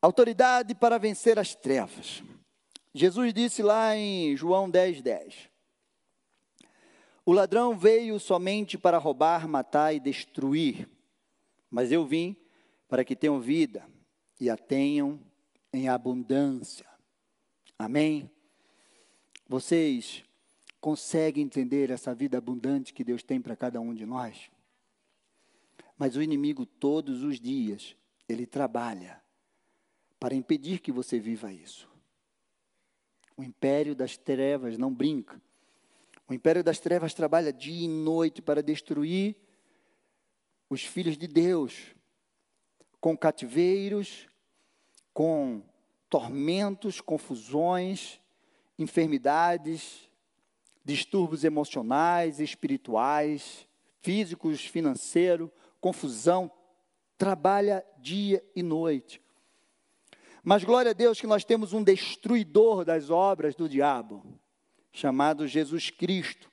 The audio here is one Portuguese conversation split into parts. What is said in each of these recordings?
Autoridade para vencer as trevas. Jesus disse lá em João 10, 10. O ladrão veio somente para roubar, matar e destruir, mas eu vim para que tenham vida e a tenham em abundância. Amém? Vocês conseguem entender essa vida abundante que Deus tem para cada um de nós? Mas o inimigo, todos os dias, ele trabalha para impedir que você viva isso. O império das trevas não brinca. O império das trevas trabalha dia e noite para destruir os filhos de Deus, com cativeiros, com tormentos, confusões, enfermidades, distúrbios emocionais, espirituais, físicos, financeiros, confusão, trabalha dia e noite. Mas glória a Deus que nós temos um destruidor das obras do diabo, chamado Jesus Cristo.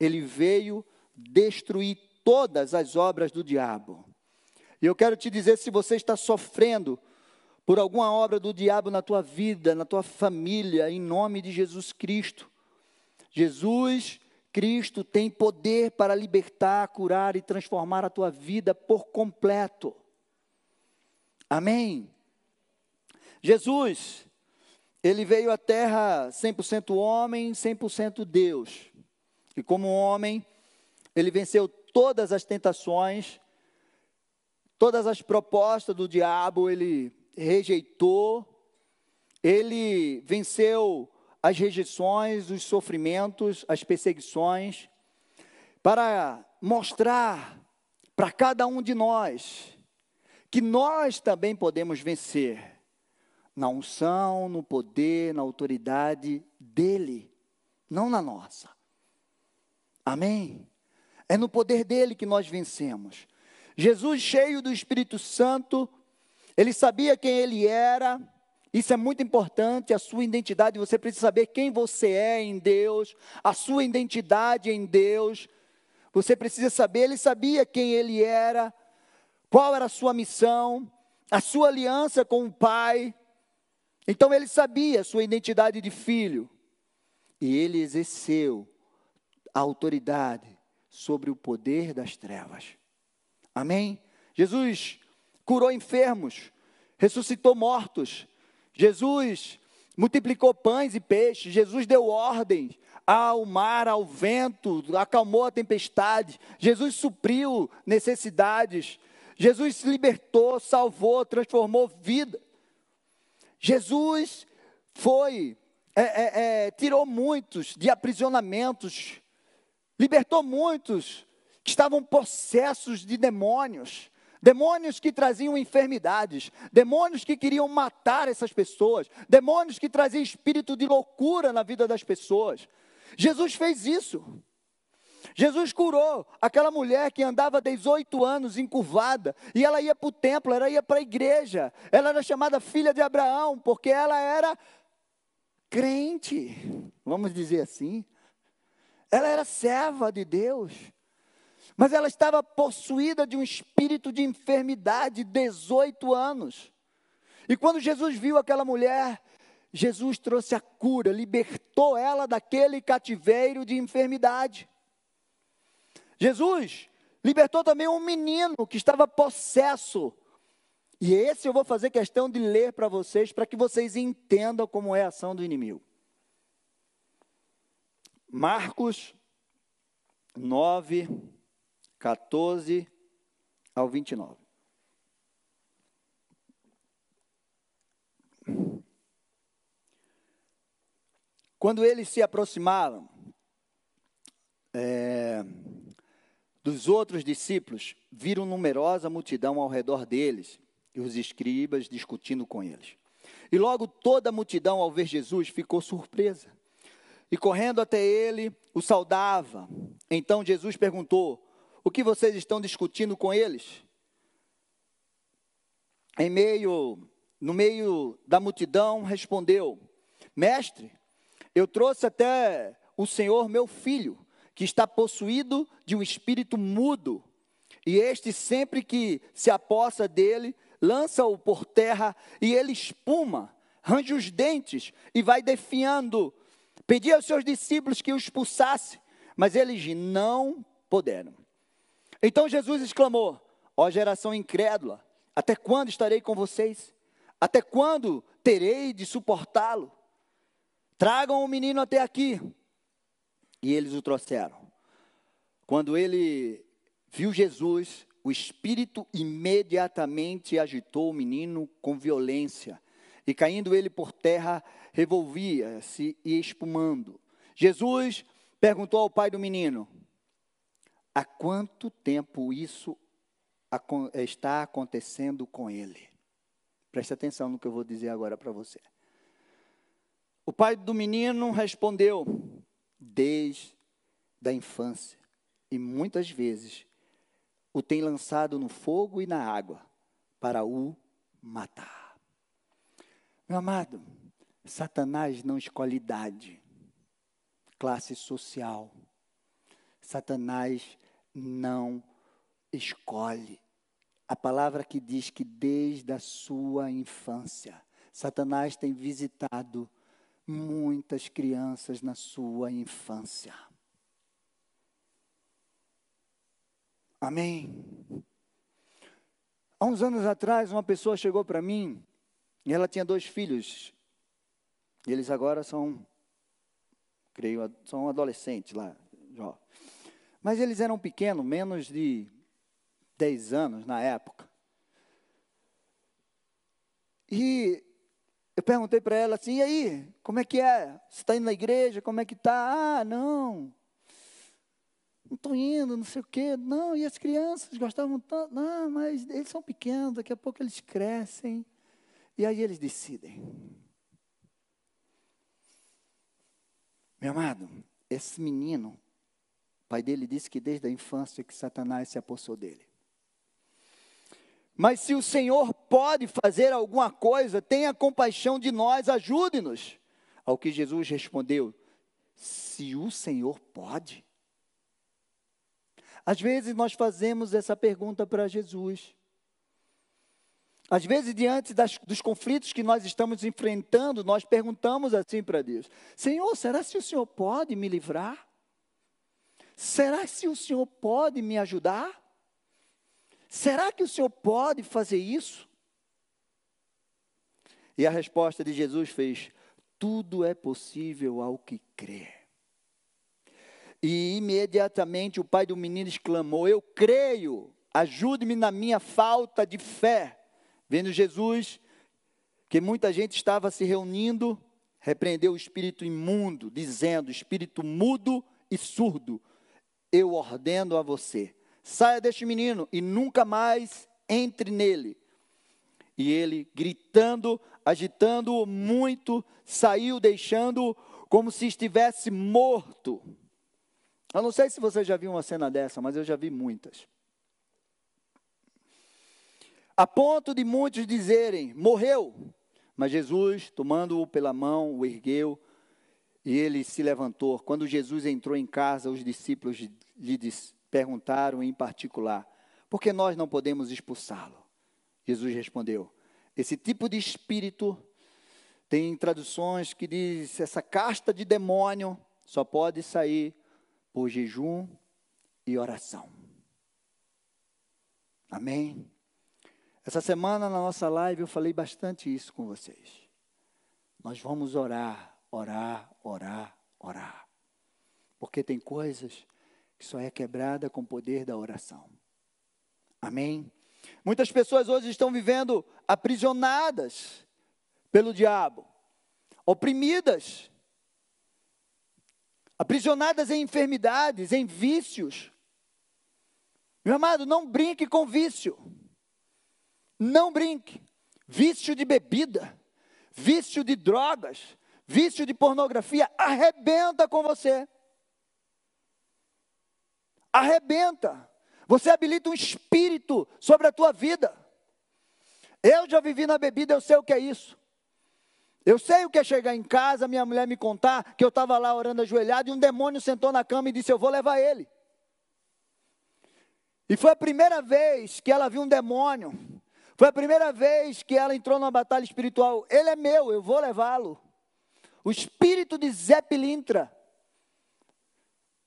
Ele veio destruir todas as obras do diabo. E eu quero te dizer, se você está sofrendo por alguma obra do diabo na tua vida, na tua família, em nome de Jesus Cristo, Jesus Cristo tem poder para libertar, curar e transformar a tua vida por completo. Amém. Jesus, ele veio à terra 100% homem, 100% Deus. E como homem, ele venceu todas as tentações, todas as propostas do diabo, ele rejeitou, ele venceu as rejeições, os sofrimentos, as perseguições, para mostrar para cada um de nós que nós também podemos vencer na unção, no poder, na autoridade dele, não na nossa. Amém? É no poder dele que nós vencemos. Jesus, cheio do Espírito Santo, ele sabia quem ele era, isso é muito importante, a sua identidade, você precisa saber quem você é em Deus, a sua identidade em Deus. Você precisa saber, ele sabia quem ele era, qual era a sua missão, a sua aliança com o Pai. Então ele sabia sua identidade de filho. E ele exerceu a autoridade sobre o poder das trevas. Amém? Jesus curou enfermos, ressuscitou mortos, Jesus multiplicou pães e peixes, Jesus deu ordens ao mar, ao vento, acalmou a tempestade, Jesus supriu necessidades, Jesus se libertou, salvou, transformou vida. Jesus foi, é, é, é, tirou muitos de aprisionamentos, libertou muitos que estavam possessos de demônios. Demônios que traziam enfermidades, demônios que queriam matar essas pessoas, demônios que traziam espírito de loucura na vida das pessoas. Jesus fez isso. Jesus curou aquela mulher que andava 18 anos encurvada, e ela ia para o templo, ela ia para a igreja, ela era chamada filha de Abraão, porque ela era crente, vamos dizer assim. Ela era serva de Deus. Mas ela estava possuída de um espírito de enfermidade, 18 anos. E quando Jesus viu aquela mulher, Jesus trouxe a cura, libertou ela daquele cativeiro de enfermidade. Jesus libertou também um menino que estava possesso. E esse eu vou fazer questão de ler para vocês, para que vocês entendam como é a ação do inimigo. Marcos 9, 14 ao 29. Quando eles se aproximavam é, dos outros discípulos, viram numerosa multidão ao redor deles e os escribas discutindo com eles. E logo toda a multidão, ao ver Jesus, ficou surpresa. E correndo até ele, o saudava. Então Jesus perguntou: o que vocês estão discutindo com eles? Em meio, no meio da multidão, respondeu: Mestre, eu trouxe até o Senhor meu filho, que está possuído de um espírito mudo, e este sempre que se apossa dele, lança-o por terra e ele espuma, range os dentes e vai defiando. Pedia aos seus discípulos que o expulsasse, mas eles não puderam. Então Jesus exclamou: Ó geração incrédula, até quando estarei com vocês? Até quando terei de suportá-lo? Tragam o menino até aqui. E eles o trouxeram. Quando ele viu Jesus, o espírito imediatamente agitou o menino com violência, e caindo ele por terra, revolvia-se e espumando. Jesus perguntou ao pai do menino: Há quanto tempo isso está acontecendo com ele? Preste atenção no que eu vou dizer agora para você. O pai do menino respondeu: Desde a infância, e muitas vezes o tem lançado no fogo e na água para o matar. Meu amado, Satanás não escolhe idade, classe social. Satanás não escolhe. A palavra que diz que desde a sua infância, Satanás tem visitado muitas crianças na sua infância. Amém. Há uns anos atrás, uma pessoa chegou para mim e ela tinha dois filhos. E eles agora são, creio, são adolescentes lá. Mas eles eram pequenos, menos de 10 anos na época. E eu perguntei para ela assim, e aí, como é que é? Você está indo na igreja? Como é que está? Ah, não. Não estou indo, não sei o quê. Não, e as crianças gostavam tanto. Não, mas eles são pequenos, daqui a pouco eles crescem. E aí eles decidem. Meu amado, esse menino, o pai dele disse que desde a infância que Satanás se apossou dele. Mas se o Senhor pode fazer alguma coisa, tenha compaixão de nós, ajude-nos. Ao que Jesus respondeu: Se o Senhor pode. Às vezes nós fazemos essa pergunta para Jesus. Às vezes, diante das, dos conflitos que nós estamos enfrentando, nós perguntamos assim para Deus: Senhor, será que o Senhor pode me livrar? Será que o Senhor pode me ajudar? Será que o Senhor pode fazer isso? E a resposta de Jesus fez: Tudo é possível ao que crê. E imediatamente o pai do menino exclamou: Eu creio, ajude-me na minha falta de fé. Vendo Jesus que muita gente estava se reunindo, repreendeu o espírito imundo, dizendo: Espírito mudo e surdo, eu ordeno a você, saia deste menino e nunca mais entre nele. E ele, gritando, agitando-o muito, saiu, deixando-o como se estivesse morto. Eu não sei se você já viu uma cena dessa, mas eu já vi muitas a ponto de muitos dizerem: morreu. Mas Jesus, tomando-o pela mão, o ergueu e ele se levantou. Quando Jesus entrou em casa, os discípulos lhe perguntaram em particular: por que nós não podemos expulsá-lo? Jesus respondeu: esse tipo de espírito tem traduções que diz essa casta de demônio só pode sair por jejum e oração. Amém. Essa semana na nossa live eu falei bastante isso com vocês. Nós vamos orar, orar, orar, orar. Porque tem coisas que só é quebrada com o poder da oração. Amém? Muitas pessoas hoje estão vivendo aprisionadas pelo diabo, oprimidas, aprisionadas em enfermidades, em vícios. Meu amado, não brinque com vício. Não brinque. Vício de bebida, vício de drogas, vício de pornografia arrebenta com você. Arrebenta. Você habilita um espírito sobre a tua vida. Eu já vivi na bebida, eu sei o que é isso. Eu sei o que é chegar em casa, minha mulher me contar que eu estava lá orando ajoelhado e um demônio sentou na cama e disse: Eu vou levar ele. E foi a primeira vez que ela viu um demônio Foi a primeira vez que ela entrou numa batalha espiritual. Ele é meu, eu vou levá-lo. O espírito de Zé Pilintra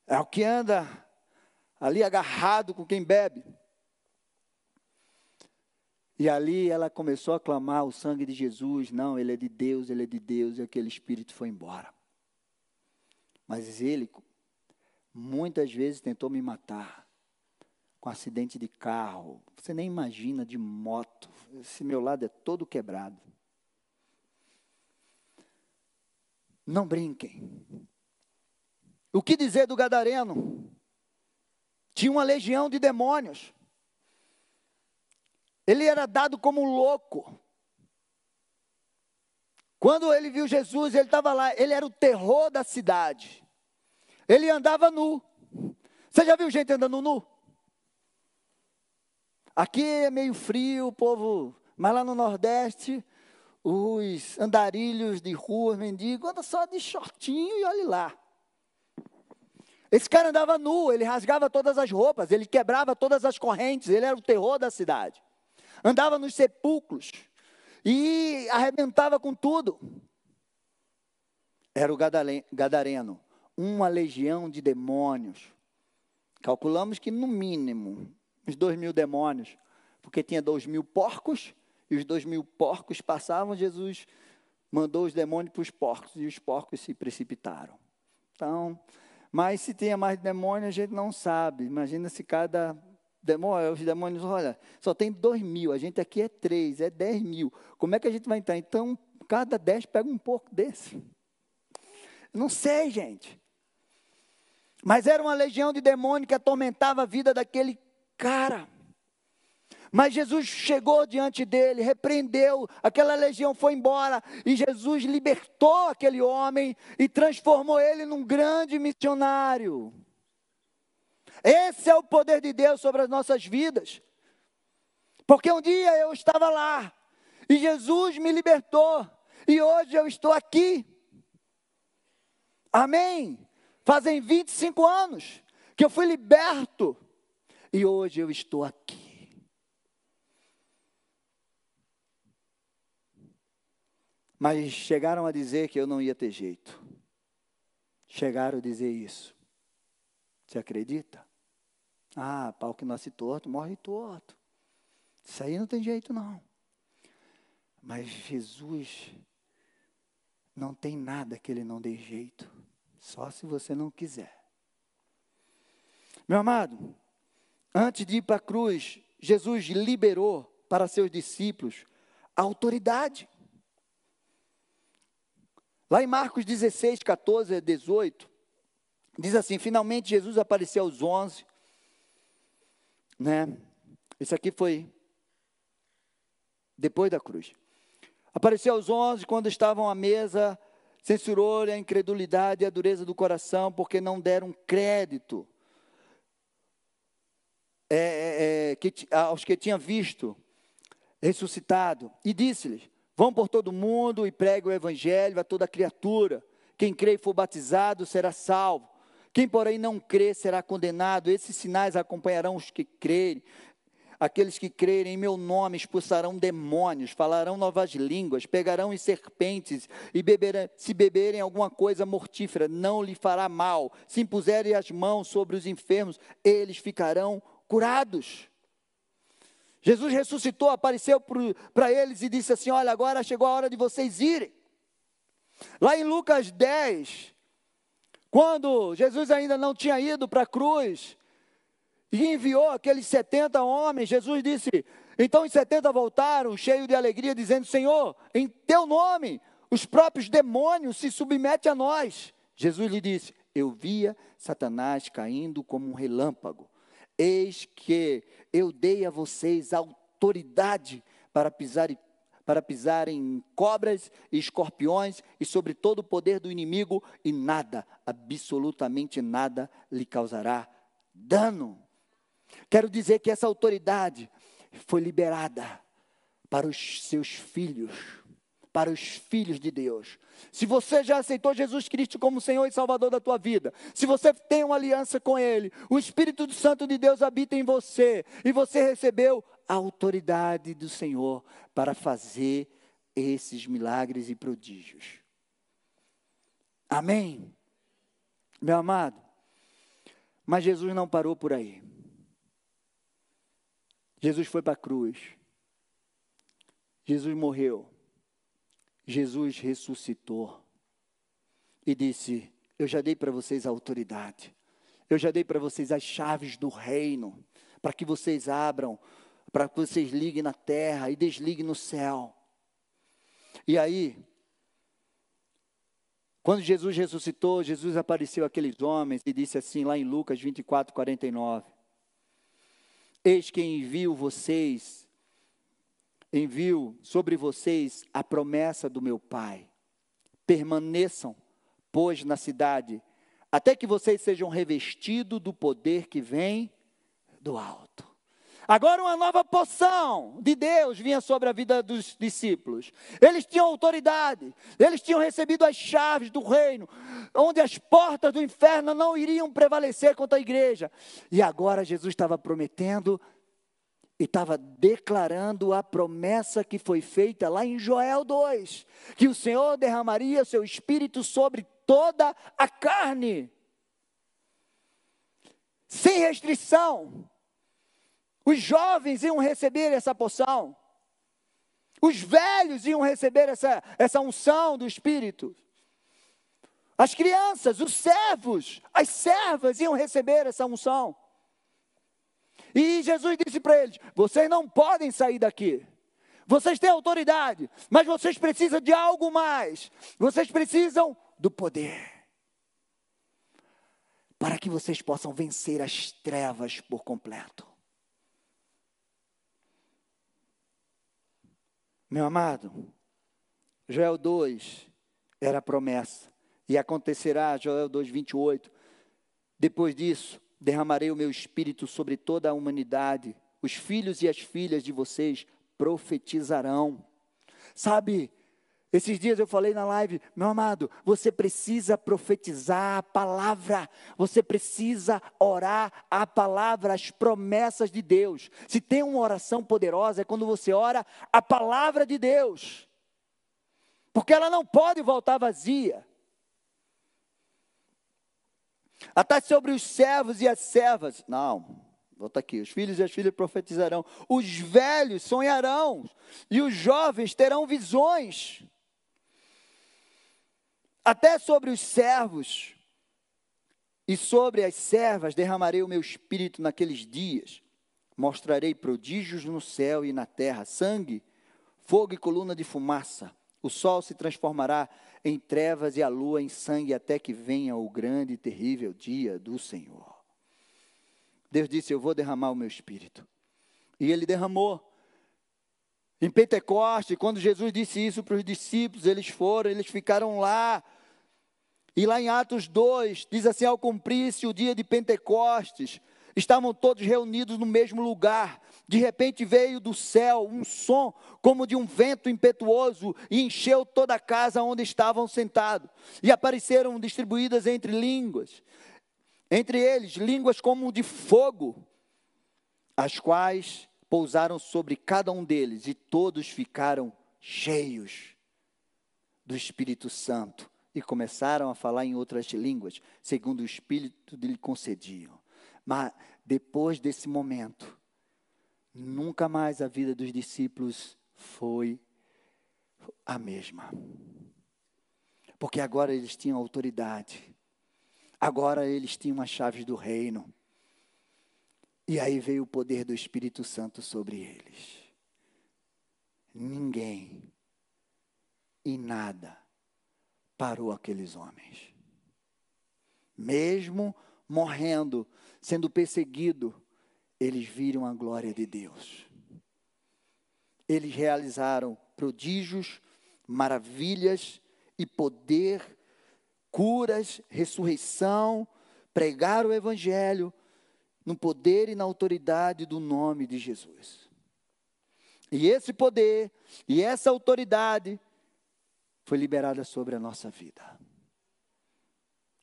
é o que anda ali agarrado com quem bebe. E ali ela começou a clamar o sangue de Jesus. Não, ele é de Deus, ele é de Deus. E aquele espírito foi embora. Mas ele, muitas vezes, tentou me matar. Com acidente de carro. Você nem imagina de moto. Esse meu lado é todo quebrado. Não brinquem. O que dizer do Gadareno? Tinha uma legião de demônios. Ele era dado como louco. Quando ele viu Jesus, ele estava lá, ele era o terror da cidade. Ele andava nu. Você já viu gente andando nu? Aqui é meio frio, o povo, mas lá no Nordeste, os andarilhos de rua, mendigos, andam só de shortinho e olhe lá. Esse cara andava nu, ele rasgava todas as roupas, ele quebrava todas as correntes, ele era o terror da cidade andava nos sepulcros e arrebentava com tudo. Era o Gadareno, uma legião de demônios. Calculamos que no mínimo uns dois mil demônios, porque tinha dois mil porcos, e os dois mil porcos passavam, Jesus mandou os demônios para os porcos, e os porcos se precipitaram. Então, mas se tinha mais demônios, a gente não sabe. Imagina se cada demônio, os demônios, olha, só tem dois mil, a gente aqui é três, é dez mil. Como é que a gente vai entrar? Então, cada dez pega um pouco desse. Não sei, gente. Mas era uma legião de demônio que atormentava a vida daquele cara. Mas Jesus chegou diante dele, repreendeu, aquela legião foi embora, e Jesus libertou aquele homem e transformou ele num grande missionário. Esse é o poder de Deus sobre as nossas vidas. Porque um dia eu estava lá e Jesus me libertou e hoje eu estou aqui. Amém? Fazem 25 anos que eu fui liberto e hoje eu estou aqui. Mas chegaram a dizer que eu não ia ter jeito. Chegaram a dizer isso. Você acredita? Ah, pau que nasce torto, morre torto. Isso aí não tem jeito, não. Mas Jesus não tem nada que ele não dê jeito. Só se você não quiser. Meu amado, antes de ir para a cruz, Jesus liberou para seus discípulos a autoridade. Lá em Marcos 16, 14 a 18, diz assim: Finalmente Jesus apareceu aos onze né? Isso aqui foi depois da cruz. Apareceu aos onze quando estavam à mesa, censurou a incredulidade e a dureza do coração, porque não deram crédito é, é, que, aos que tinham visto ressuscitado. E disse-lhes: Vão por todo mundo e pregue o evangelho a toda criatura. Quem crê e for batizado será salvo quem, porém, não crê será condenado. Esses sinais acompanharão os que crerem. Aqueles que crerem em meu nome expulsarão demônios, falarão novas línguas, pegarão em serpentes e beberão, se beberem alguma coisa mortífera, não lhe fará mal. Se impuserem as mãos sobre os enfermos, eles ficarão curados. Jesus ressuscitou, apareceu para eles e disse assim: Olha, agora chegou a hora de vocês irem. Lá em Lucas 10, quando Jesus ainda não tinha ido para a cruz e enviou aqueles 70 homens, Jesus disse: Então os 70 voltaram, cheios de alegria, dizendo: Senhor, em teu nome, os próprios demônios se submetem a nós. Jesus lhe disse: Eu via Satanás caindo como um relâmpago. Eis que eu dei a vocês autoridade para pisar e para pisar em cobras e escorpiões e sobre todo o poder do inimigo, e nada, absolutamente nada, lhe causará dano. Quero dizer que essa autoridade foi liberada para os seus filhos, para os filhos de Deus. Se você já aceitou Jesus Cristo como Senhor e Salvador da tua vida, se você tem uma aliança com Ele, o Espírito Santo de Deus habita em você e você recebeu a autoridade do Senhor para fazer esses milagres e prodígios. Amém? Meu amado, mas Jesus não parou por aí. Jesus foi para a cruz. Jesus morreu. Jesus ressuscitou. E disse: Eu já dei para vocês a autoridade. Eu já dei para vocês as chaves do reino. Para que vocês abram. Para que vocês liguem na terra e desliguem no céu. E aí, quando Jesus ressuscitou, Jesus apareceu àqueles homens e disse assim, lá em Lucas 24, 49. Eis que envio vocês, envio sobre vocês a promessa do meu Pai. Permaneçam, pois, na cidade, até que vocês sejam revestidos do poder que vem do alto. Agora uma nova poção de Deus vinha sobre a vida dos discípulos. Eles tinham autoridade, eles tinham recebido as chaves do reino, onde as portas do inferno não iriam prevalecer contra a igreja. E agora Jesus estava prometendo e estava declarando a promessa que foi feita lá em Joel 2, que o Senhor derramaria seu espírito sobre toda a carne. Sem restrição. Os jovens iam receber essa poção. Os velhos iam receber essa, essa unção do Espírito. As crianças, os servos, as servas iam receber essa unção. E Jesus disse para eles: Vocês não podem sair daqui. Vocês têm autoridade, mas vocês precisam de algo mais. Vocês precisam do poder. Para que vocês possam vencer as trevas por completo. Meu amado, Joel 2 era a promessa, e acontecerá, Joel 2, 28. Depois disso, derramarei o meu espírito sobre toda a humanidade, os filhos e as filhas de vocês profetizarão. Sabe, esses dias eu falei na live, meu amado, você precisa profetizar a palavra, você precisa orar a palavra, as promessas de Deus. Se tem uma oração poderosa, é quando você ora a palavra de Deus, porque ela não pode voltar vazia. Até sobre os servos e as servas, não, volta aqui, os filhos e as filhas profetizarão, os velhos sonharão, e os jovens terão visões. Até sobre os servos e sobre as servas derramarei o meu espírito naqueles dias. Mostrarei prodígios no céu e na terra, sangue, fogo e coluna de fumaça. O sol se transformará em trevas e a lua em sangue até que venha o grande e terrível dia do Senhor. Deus disse: Eu vou derramar o meu espírito. E ele derramou. Em Pentecoste, quando Jesus disse isso para os discípulos, eles foram, eles ficaram lá. E lá em Atos 2, diz assim: ao cumprir-se o dia de Pentecostes, estavam todos reunidos no mesmo lugar. De repente veio do céu um som como de um vento impetuoso e encheu toda a casa onde estavam sentados. E apareceram distribuídas entre línguas, entre eles línguas como de fogo, as quais pousaram sobre cada um deles, e todos ficaram cheios do Espírito Santo e começaram a falar em outras línguas, segundo o Espírito lhe concediam. Mas depois desse momento, nunca mais a vida dos discípulos foi a mesma. Porque agora eles tinham autoridade, agora eles tinham as chaves do reino. E aí veio o poder do Espírito Santo sobre eles. Ninguém e nada parou aqueles homens. Mesmo morrendo, sendo perseguido, eles viram a glória de Deus. Eles realizaram prodígios, maravilhas e poder, curas, ressurreição, pregaram o evangelho, no poder e na autoridade do nome de Jesus. E esse poder e essa autoridade foi liberada sobre a nossa vida.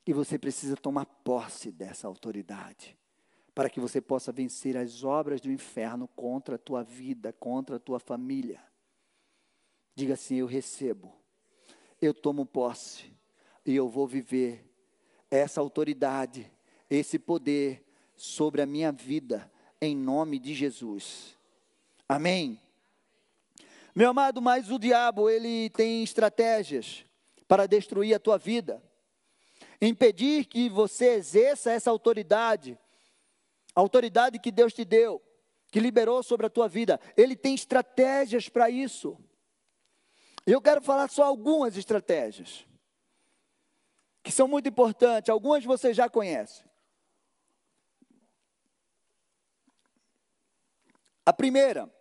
E você precisa tomar posse dessa autoridade, para que você possa vencer as obras do inferno contra a tua vida, contra a tua família. Diga assim: Eu recebo, eu tomo posse, e eu vou viver essa autoridade, esse poder sobre a minha vida, em nome de Jesus. Amém? Meu amado, mas o diabo, ele tem estratégias para destruir a tua vida, impedir que você exerça essa autoridade, a autoridade que Deus te deu, que liberou sobre a tua vida. Ele tem estratégias para isso. Eu quero falar só algumas estratégias, que são muito importantes, algumas você já conhece. A primeira,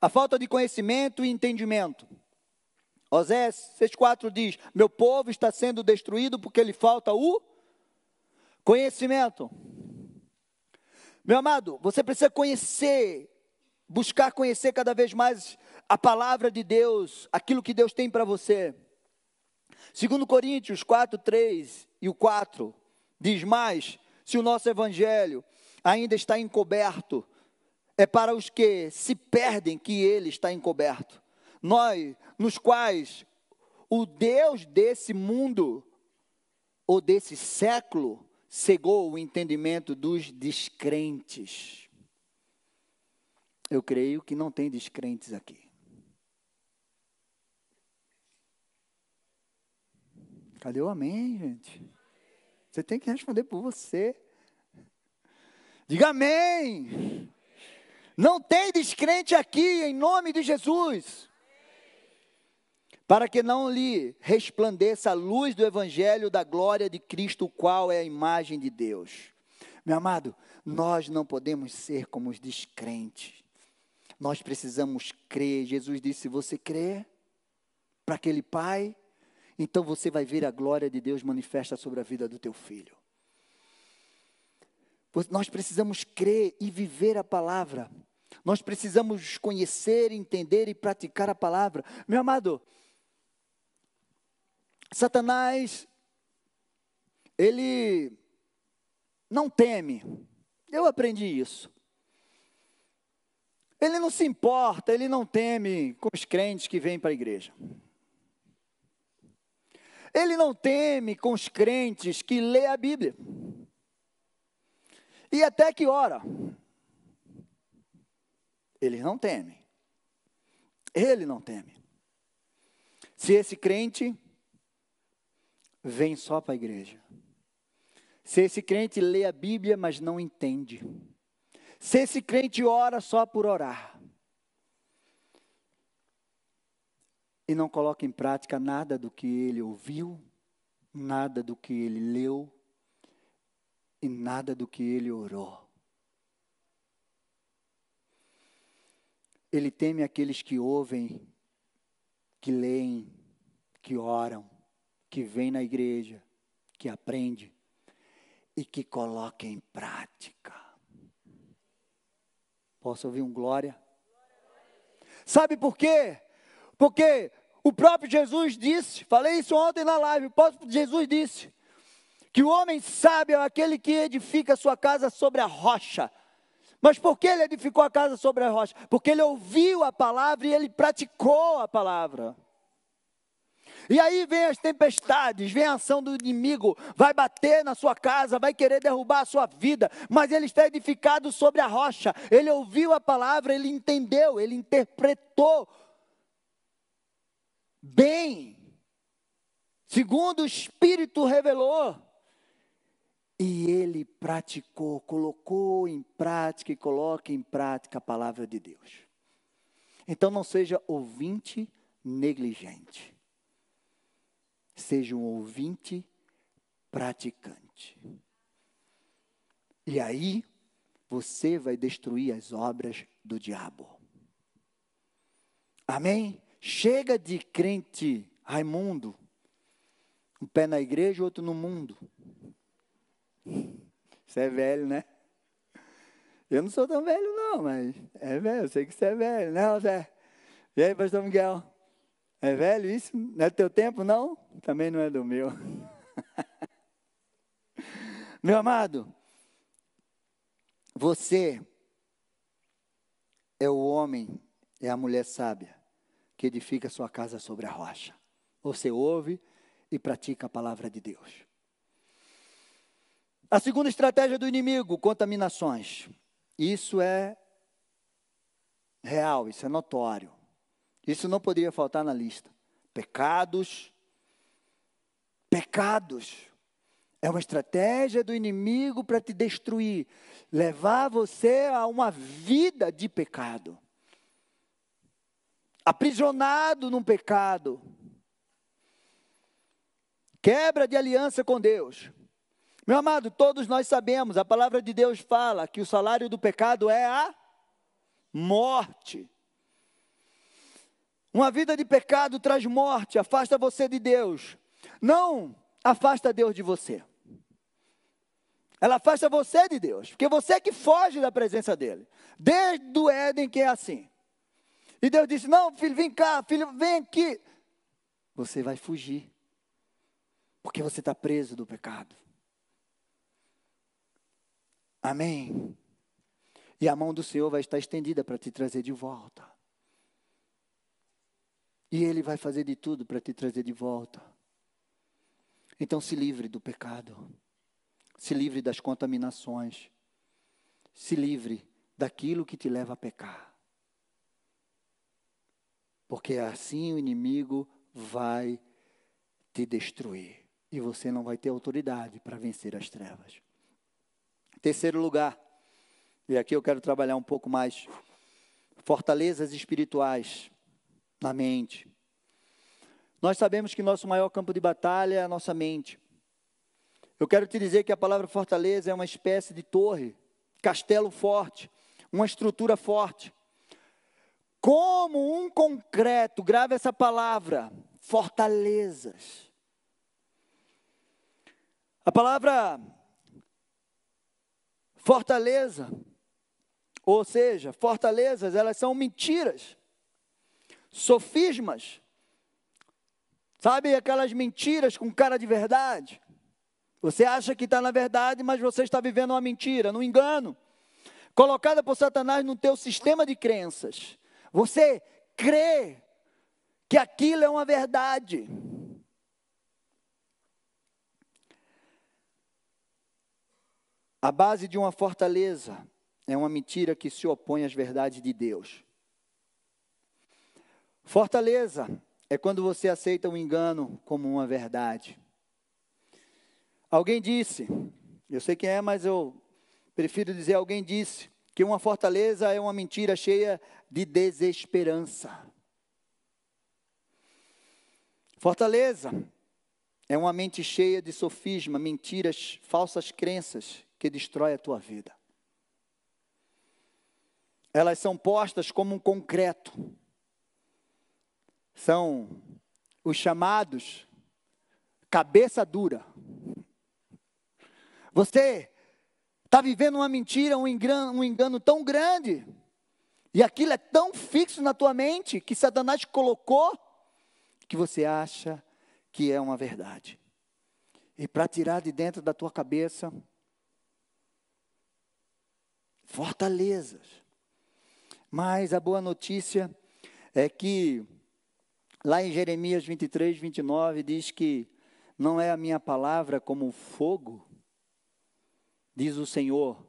a falta de conhecimento e entendimento. Osés 6,4 diz: Meu povo está sendo destruído porque lhe falta o conhecimento. Meu amado, você precisa conhecer, buscar conhecer cada vez mais a palavra de Deus, aquilo que Deus tem para você. Segundo Coríntios 4, 3 e o 4, diz mais, se o nosso evangelho ainda está encoberto, é para os que se perdem que ele está encoberto. Nós, nos quais o Deus desse mundo ou desse século cegou o entendimento dos descrentes. Eu creio que não tem descrentes aqui. Cadê o amém, gente? Você tem que responder por você. Diga amém. Não tem descrente aqui, em nome de Jesus. Para que não lhe resplandeça a luz do Evangelho da glória de Cristo, qual é a imagem de Deus. Meu amado, nós não podemos ser como os descrentes. Nós precisamos crer. Jesus disse: Você crê para aquele pai? Então você vai ver a glória de Deus manifesta sobre a vida do teu filho. Nós precisamos crer e viver a palavra. Nós precisamos conhecer, entender e praticar a palavra. Meu amado, Satanás, ele não teme. Eu aprendi isso. Ele não se importa, ele não teme com os crentes que vêm para a igreja. Ele não teme com os crentes que lê a Bíblia. E até que hora? Ele não teme. Ele não teme. Se esse crente vem só para a igreja. Se esse crente lê a Bíblia, mas não entende. Se esse crente ora só por orar. E não coloca em prática nada do que ele ouviu, nada do que ele leu, e nada do que ele orou. Ele teme aqueles que ouvem, que leem, que oram, que vêm na igreja, que aprende e que coloca em prática. Posso ouvir um glória? Sabe por quê? Porque o próprio Jesus disse, falei isso ontem na live, o próprio Jesus disse: que o homem sábio é aquele que edifica sua casa sobre a rocha. Mas por que ele edificou a casa sobre a rocha? Porque ele ouviu a palavra e ele praticou a palavra. E aí vem as tempestades, vem a ação do inimigo, vai bater na sua casa, vai querer derrubar a sua vida, mas ele está edificado sobre a rocha. Ele ouviu a palavra, ele entendeu, ele interpretou bem, segundo o Espírito revelou. E ele praticou, colocou em prática e coloca em prática a palavra de Deus. Então não seja ouvinte negligente. Seja um ouvinte praticante. E aí você vai destruir as obras do diabo. Amém? Chega de crente Raimundo, um pé na igreja, outro no mundo. Você é velho, né? Eu não sou tão velho, não, mas é velho, eu sei que você é velho, né, José? E aí, pastor Miguel? É velho isso? Não é do teu tempo, não? Também não é do meu. meu amado, você é o homem, é a mulher sábia que edifica sua casa sobre a rocha. Você ouve e pratica a palavra de Deus. A segunda estratégia do inimigo, contaminações. Isso é real, isso é notório. Isso não poderia faltar na lista. Pecados, pecados. É uma estratégia do inimigo para te destruir, levar você a uma vida de pecado. Aprisionado num pecado. Quebra de aliança com Deus. Meu amado, todos nós sabemos, a palavra de Deus fala que o salário do pecado é a morte. Uma vida de pecado traz morte, afasta você de Deus. Não afasta Deus de você. Ela afasta você de Deus, porque você é que foge da presença dele. Desde o Éden que é assim. E Deus disse: Não, filho, vem cá, filho, vem aqui. Você vai fugir, porque você está preso do pecado. Amém. E a mão do Senhor vai estar estendida para te trazer de volta. E Ele vai fazer de tudo para te trazer de volta. Então se livre do pecado. Se livre das contaminações. Se livre daquilo que te leva a pecar. Porque assim o inimigo vai te destruir. E você não vai ter autoridade para vencer as trevas. Terceiro lugar, e aqui eu quero trabalhar um pouco mais. Fortalezas espirituais na mente. Nós sabemos que nosso maior campo de batalha é a nossa mente. Eu quero te dizer que a palavra fortaleza é uma espécie de torre, castelo forte, uma estrutura forte. Como um concreto, grave essa palavra, fortalezas. A palavra fortaleza ou seja, fortalezas, elas são mentiras, sofismas. Sabe aquelas mentiras com cara de verdade? Você acha que está na verdade, mas você está vivendo uma mentira, um engano. Colocada por Satanás no teu sistema de crenças. Você crê que aquilo é uma verdade. A base de uma fortaleza é uma mentira que se opõe às verdades de Deus. Fortaleza é quando você aceita um engano como uma verdade. Alguém disse, eu sei quem é, mas eu prefiro dizer alguém disse, que uma fortaleza é uma mentira cheia de desesperança. Fortaleza é uma mente cheia de sofisma, mentiras, falsas crenças que destrói a tua vida elas são postas como um concreto. São os chamados cabeça dura. Você está vivendo uma mentira, um engano, um engano tão grande, e aquilo é tão fixo na tua mente que Satanás colocou que você acha que é uma verdade. E para tirar de dentro da tua cabeça fortalezas mas a boa notícia é que lá em Jeremias 23, 29 diz que não é a minha palavra como fogo, diz o Senhor,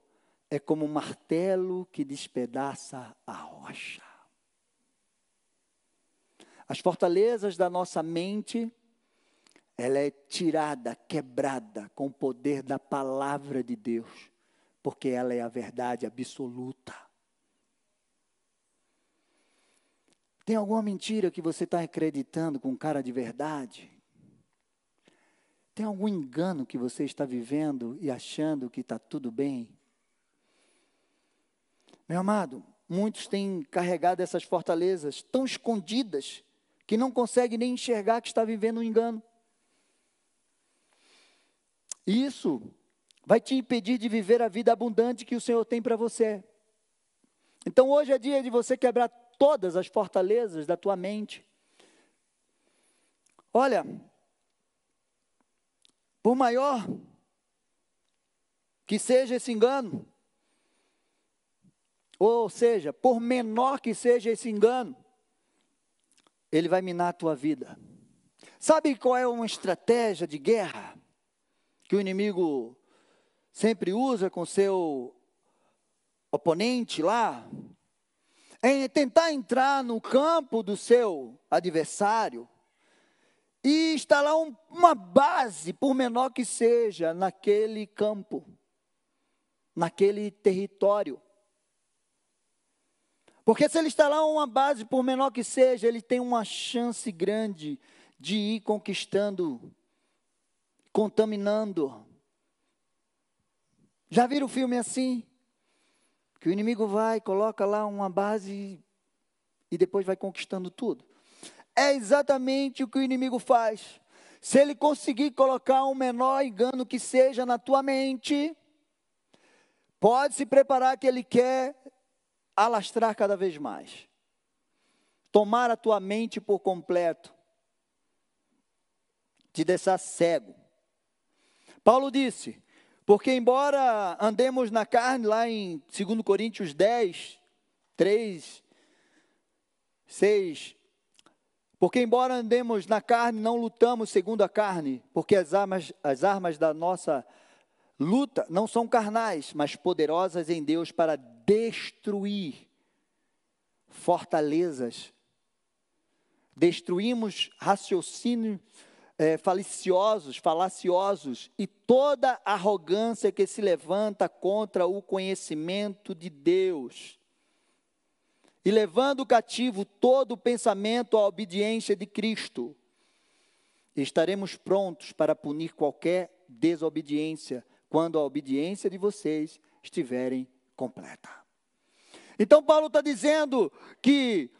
é como martelo que despedaça a rocha. As fortalezas da nossa mente, ela é tirada, quebrada com o poder da palavra de Deus, porque ela é a verdade absoluta. Tem alguma mentira que você está acreditando com cara de verdade? Tem algum engano que você está vivendo e achando que está tudo bem? Meu amado, muitos têm carregado essas fortalezas tão escondidas que não conseguem nem enxergar que está vivendo um engano. E isso vai te impedir de viver a vida abundante que o Senhor tem para você. Então hoje é dia de você quebrar todas as fortalezas da tua mente. Olha, por maior que seja esse engano, ou seja, por menor que seja esse engano, ele vai minar a tua vida. Sabe qual é uma estratégia de guerra que o inimigo sempre usa com seu oponente lá? É tentar entrar no campo do seu adversário e instalar um, uma base, por menor que seja, naquele campo, naquele território. Porque se ele instalar uma base, por menor que seja, ele tem uma chance grande de ir conquistando, contaminando. Já viram o filme assim? Que o inimigo vai, coloca lá uma base e depois vai conquistando tudo. É exatamente o que o inimigo faz. Se ele conseguir colocar um menor engano que seja na tua mente, pode se preparar que ele quer alastrar cada vez mais. Tomar a tua mente por completo. Te deixar cego. Paulo disse: Porque, embora andemos na carne, lá em 2 Coríntios 10, 3, 6. Porque, embora andemos na carne, não lutamos segundo a carne, porque as armas, as armas da nossa luta não são carnais, mas poderosas em Deus para destruir fortalezas. Destruímos raciocínios é, faliciosos, falaciosos e toda arrogância que se levanta contra o conhecimento de Deus. E levando cativo todo o pensamento à obediência de Cristo. Estaremos prontos para punir qualquer desobediência quando a obediência de vocês estiverem completa. Então, Paulo está dizendo que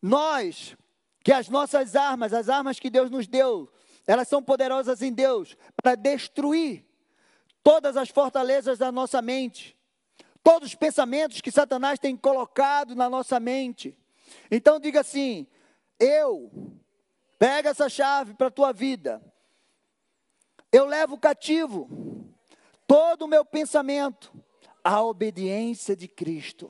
nós, que as nossas armas, as armas que Deus nos deu, elas são poderosas em Deus para destruir todas as fortalezas da nossa mente, todos os pensamentos que Satanás tem colocado na nossa mente. Então, diga assim: eu, pega essa chave para a tua vida, eu levo cativo todo o meu pensamento à obediência de Cristo.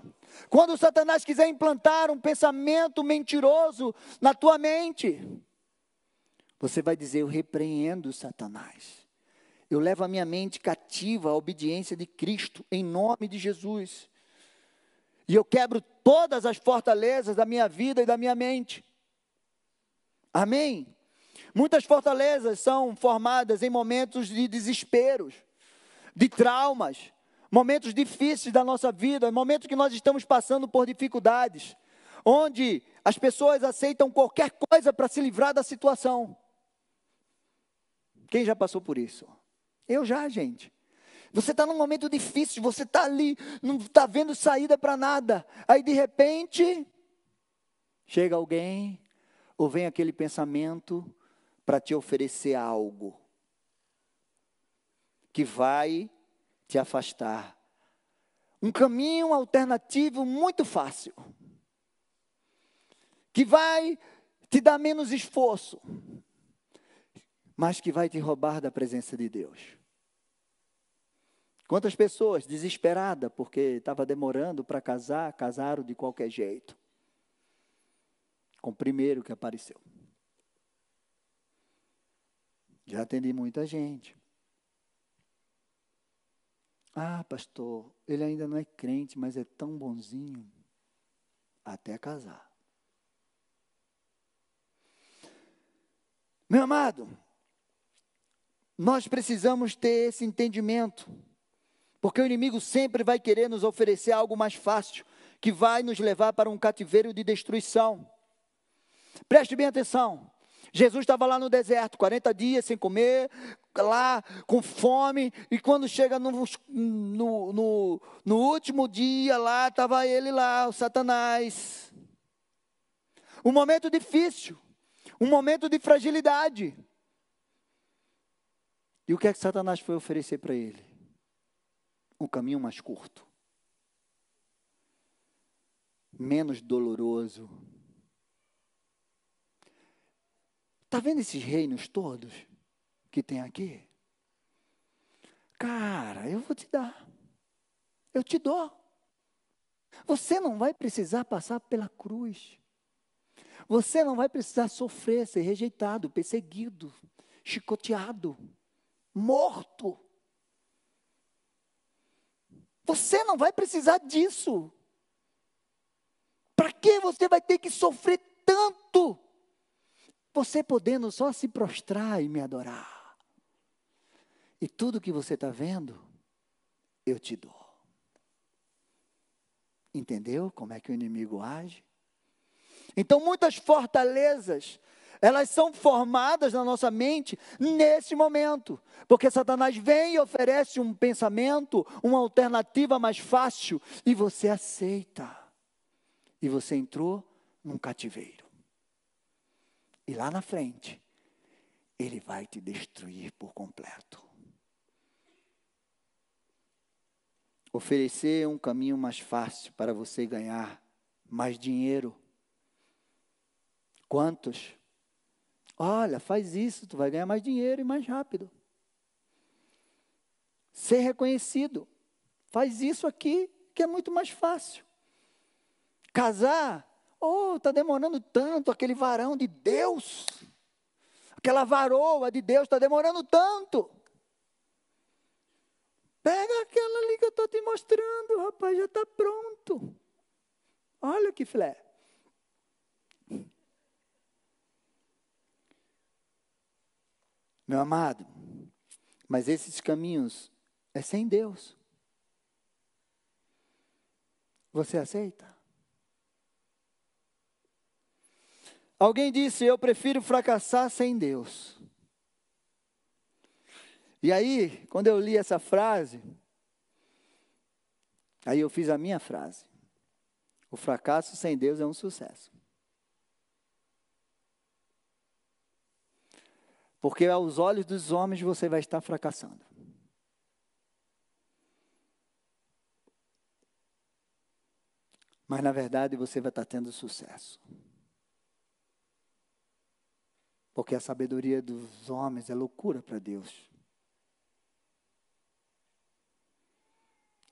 Quando Satanás quiser implantar um pensamento mentiroso na tua mente, você vai dizer: Eu repreendo Satanás. Eu levo a minha mente cativa à obediência de Cristo, em nome de Jesus. E eu quebro todas as fortalezas da minha vida e da minha mente. Amém? Muitas fortalezas são formadas em momentos de desesperos de traumas, momentos difíceis da nossa vida, momentos que nós estamos passando por dificuldades, onde as pessoas aceitam qualquer coisa para se livrar da situação. Quem já passou por isso? Eu já, gente. Você está num momento difícil, você está ali, não está vendo saída para nada. Aí de repente, chega alguém, ou vem aquele pensamento para te oferecer algo que vai te afastar. Um caminho alternativo muito fácil, que vai te dar menos esforço, mas que vai te roubar da presença de Deus. Quantas pessoas desesperadas porque estava demorando para casar, casaram de qualquer jeito, com o primeiro que apareceu. Já atendi muita gente. Ah, pastor, ele ainda não é crente, mas é tão bonzinho. Até casar. Meu amado, nós precisamos ter esse entendimento, porque o inimigo sempre vai querer nos oferecer algo mais fácil, que vai nos levar para um cativeiro de destruição. Preste bem atenção. Jesus estava lá no deserto, 40 dias sem comer, lá com fome, e quando chega no, no, no, no último dia, lá estava ele lá, o Satanás. Um momento difícil, um momento de fragilidade. E o que é que Satanás foi oferecer para ele? Um caminho mais curto, menos doloroso Está vendo esses reinos todos que tem aqui? Cara, eu vou te dar. Eu te dou. Você não vai precisar passar pela cruz. Você não vai precisar sofrer, ser rejeitado, perseguido, chicoteado, morto. Você não vai precisar disso. Para que você vai ter que sofrer tanto? Você podendo só se prostrar e me adorar. E tudo que você está vendo, eu te dou. Entendeu como é que o inimigo age? Então, muitas fortalezas, elas são formadas na nossa mente nesse momento, porque Satanás vem e oferece um pensamento, uma alternativa mais fácil, e você aceita. E você entrou num cativeiro. E lá na frente, ele vai te destruir por completo. Oferecer um caminho mais fácil para você ganhar mais dinheiro. Quantos? Olha, faz isso, tu vai ganhar mais dinheiro e mais rápido. Ser reconhecido. Faz isso aqui, que é muito mais fácil. Casar, Oh, está demorando tanto aquele varão de Deus. Aquela varoa de Deus está demorando tanto. Pega aquela ali que eu estou te mostrando, rapaz, já está pronto. Olha que filé. Meu amado, mas esses caminhos é sem Deus. Você aceita? Alguém disse: Eu prefiro fracassar sem Deus. E aí, quando eu li essa frase, aí eu fiz a minha frase: O fracasso sem Deus é um sucesso. Porque aos olhos dos homens você vai estar fracassando. Mas na verdade você vai estar tendo sucesso. Porque a sabedoria dos homens é loucura para Deus.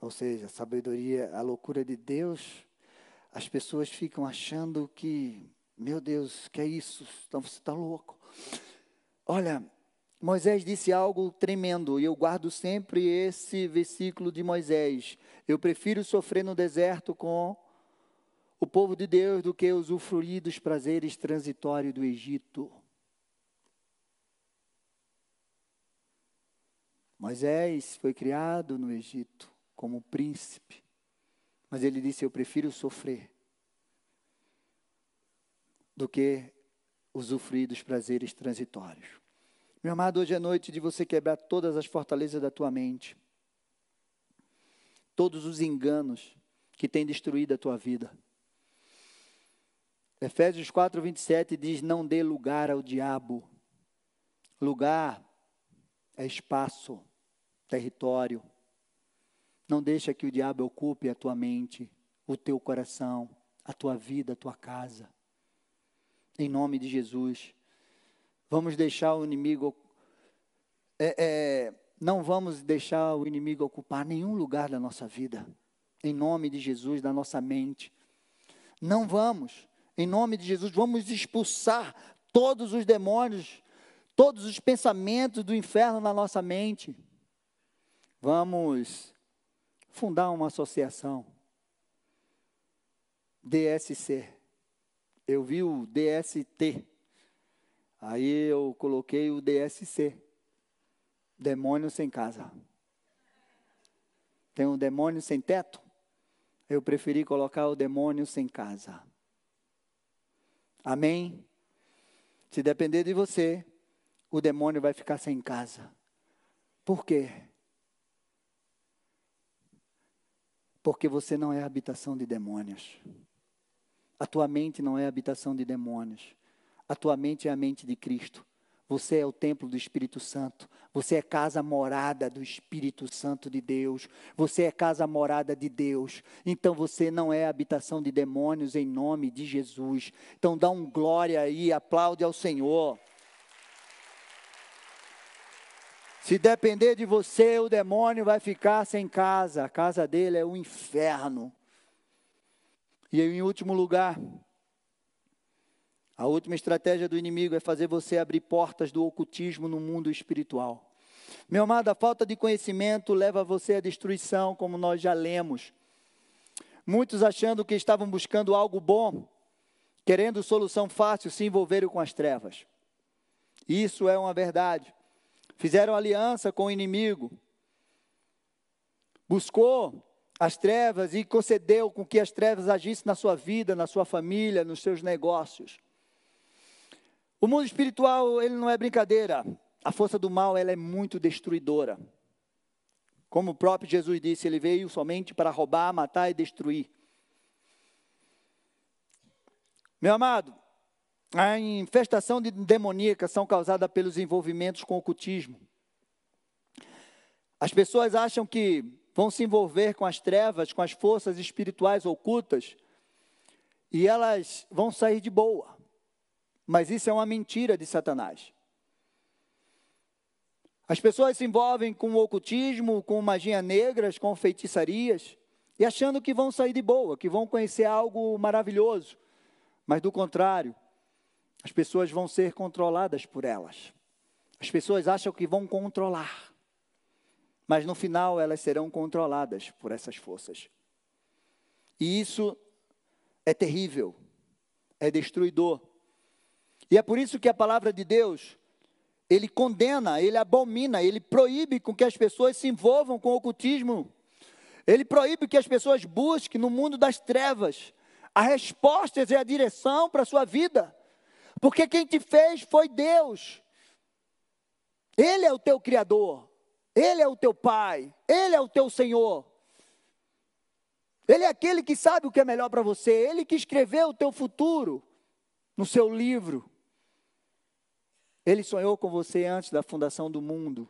Ou seja, a sabedoria, a loucura de Deus, as pessoas ficam achando que, meu Deus, que é isso? Então você está louco. Olha, Moisés disse algo tremendo, e eu guardo sempre esse versículo de Moisés. Eu prefiro sofrer no deserto com o povo de Deus do que usufruir dos prazeres transitórios do Egito. Moisés foi criado no Egito como príncipe, mas ele disse: Eu prefiro sofrer do que usufruir dos prazeres transitórios. Meu amado, hoje é noite de você quebrar todas as fortalezas da tua mente, todos os enganos que têm destruído a tua vida. Efésios 4, 27 diz: Não dê lugar ao diabo. Lugar é espaço território. Não deixa que o diabo ocupe a tua mente, o teu coração, a tua vida, a tua casa. Em nome de Jesus. Vamos deixar o inimigo. É, é, não vamos deixar o inimigo ocupar nenhum lugar da nossa vida. Em nome de Jesus, da nossa mente. Não vamos. Em nome de Jesus, vamos expulsar todos os demônios, todos os pensamentos do inferno na nossa mente. Vamos fundar uma associação. DSC. Eu vi o DST. Aí eu coloquei o DSC. Demônio sem casa. Tem um demônio sem teto? Eu preferi colocar o demônio sem casa. Amém? Se depender de você, o demônio vai ficar sem casa. Por quê? Porque você não é habitação de demônios. A tua mente não é habitação de demônios. A tua mente é a mente de Cristo. Você é o templo do Espírito Santo. Você é casa morada do Espírito Santo de Deus. Você é casa morada de Deus. Então você não é habitação de demônios em nome de Jesus. Então dá um glória aí, aplaude ao Senhor. Se depender de você, o demônio vai ficar sem casa. A casa dele é o um inferno. E em último lugar, a última estratégia do inimigo é fazer você abrir portas do ocultismo no mundo espiritual. Meu amado, a falta de conhecimento leva você à destruição, como nós já lemos. Muitos achando que estavam buscando algo bom, querendo solução fácil, se envolveram com as trevas. Isso é uma verdade. Fizeram aliança com o inimigo. Buscou as trevas e concedeu com que as trevas agissem na sua vida, na sua família, nos seus negócios. O mundo espiritual, ele não é brincadeira. A força do mal, ela é muito destruidora. Como o próprio Jesus disse, ele veio somente para roubar, matar e destruir. Meu amado, a infestação de demoníaca são causadas pelos envolvimentos com o ocultismo. As pessoas acham que vão se envolver com as trevas, com as forças espirituais ocultas, e elas vão sair de boa. Mas isso é uma mentira de Satanás. As pessoas se envolvem com o ocultismo, com magia negras, com feitiçarias, e achando que vão sair de boa, que vão conhecer algo maravilhoso. Mas do contrário, as pessoas vão ser controladas por elas. As pessoas acham que vão controlar, mas no final elas serão controladas por essas forças. E isso é terrível, é destruidor. E é por isso que a palavra de Deus ele condena, ele abomina, ele proíbe com que as pessoas se envolvam com o ocultismo. Ele proíbe que as pessoas busquem no mundo das trevas a resposta e a direção para a sua vida. Porque quem te fez foi Deus. Ele é o teu Criador. Ele é o teu Pai. Ele é o teu Senhor. Ele é aquele que sabe o que é melhor para você. Ele que escreveu o teu futuro no seu livro. Ele sonhou com você antes da fundação do mundo.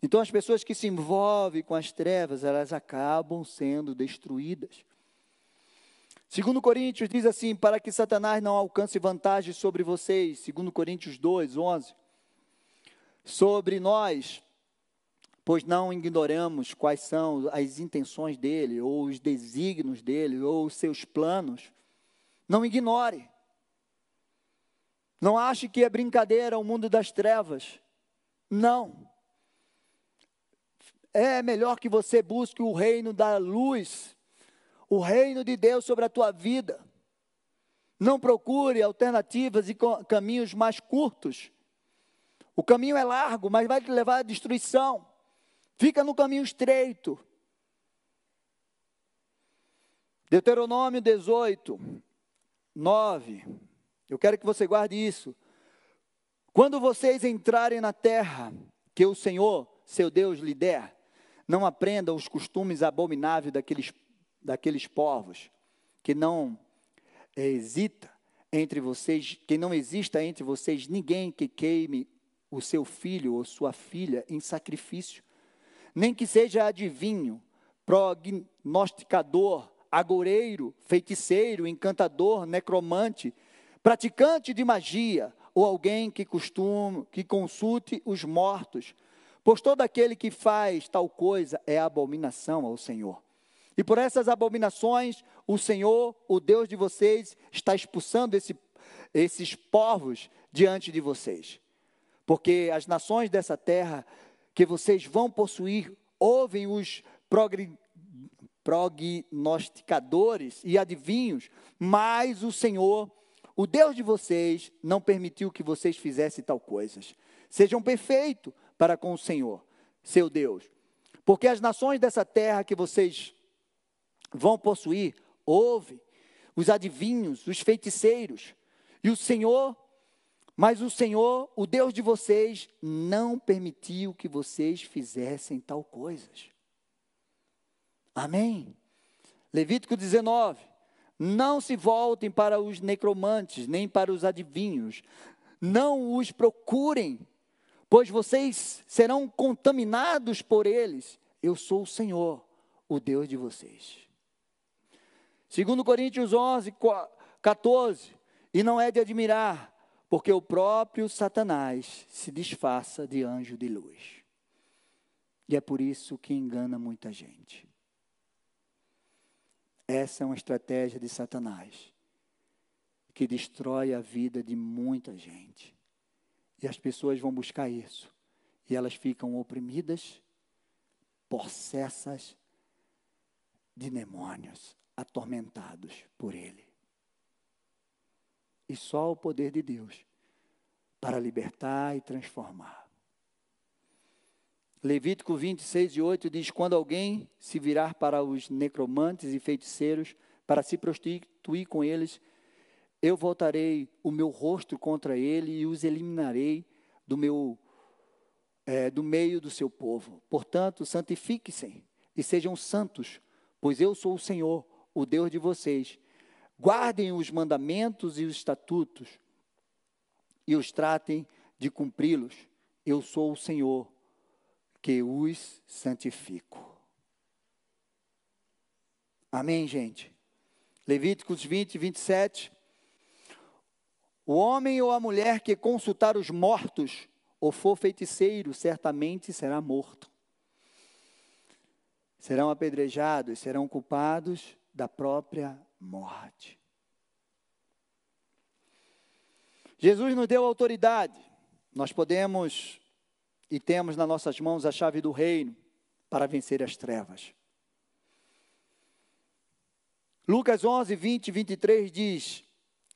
Então, as pessoas que se envolvem com as trevas, elas acabam sendo destruídas. Segundo Coríntios diz assim, para que Satanás não alcance vantagem sobre vocês, segundo Coríntios 2, 11, sobre nós, pois não ignoramos quais são as intenções dele, ou os desígnios dele, ou os seus planos. Não ignore. Não ache que é brincadeira o mundo das trevas. Não. É melhor que você busque o reino da luz, o reino de Deus sobre a tua vida. Não procure alternativas e caminhos mais curtos. O caminho é largo, mas vai te levar à destruição. Fica no caminho estreito. Deuteronômio 18, 9. Eu quero que você guarde isso. Quando vocês entrarem na terra que o Senhor, seu Deus, lhe der, não aprendam os costumes abomináveis daqueles, daqueles povos, que não hesita entre vocês, que não exista entre vocês ninguém que queime o seu filho ou sua filha em sacrifício, nem que seja adivinho, prognosticador, agoureiro, feiticeiro, encantador, necromante, praticante de magia ou alguém que costume, que consulte os mortos, pois todo aquele que faz tal coisa é abominação ao Senhor. E por essas abominações, o Senhor, o Deus de vocês, está expulsando esse, esses povos diante de vocês. Porque as nações dessa terra que vocês vão possuir ouvem os prognosticadores e adivinhos, mas o Senhor o Deus de vocês não permitiu que vocês fizessem tal coisas. Sejam perfeitos para com o Senhor, seu Deus. Porque as nações dessa terra que vocês vão possuir, ouve os adivinhos, os feiticeiros, e o Senhor, mas o Senhor, o Deus de vocês, não permitiu que vocês fizessem tal coisas. Amém? Levítico 19. Não se voltem para os necromantes, nem para os adivinhos. Não os procurem, pois vocês serão contaminados por eles. Eu sou o Senhor, o Deus de vocês. Segundo Coríntios 11, 14. E não é de admirar, porque o próprio Satanás se disfarça de anjo de luz. E é por isso que engana muita gente. Essa é uma estratégia de Satanás que destrói a vida de muita gente. E as pessoas vão buscar isso. E elas ficam oprimidas, possessas de demônios, atormentados por ele. E só o poder de Deus para libertar e transformar. Levítico 26 e 8 diz: Quando alguém se virar para os necromantes e feiticeiros, para se prostituir com eles, eu voltarei o meu rosto contra ele e os eliminarei do meu é, do meio do seu povo. Portanto, santifiquem-se e sejam santos, pois eu sou o Senhor, o Deus de vocês. Guardem os mandamentos e os estatutos e os tratem de cumpri-los. Eu sou o Senhor que os santifico. Amém, gente? Levíticos 20, 27. O homem ou a mulher que consultar os mortos ou for feiticeiro, certamente será morto. Serão apedrejados, serão culpados da própria morte. Jesus nos deu autoridade. Nós podemos e temos nas nossas mãos a chave do reino para vencer as trevas. Lucas 11, 20 e 23 diz: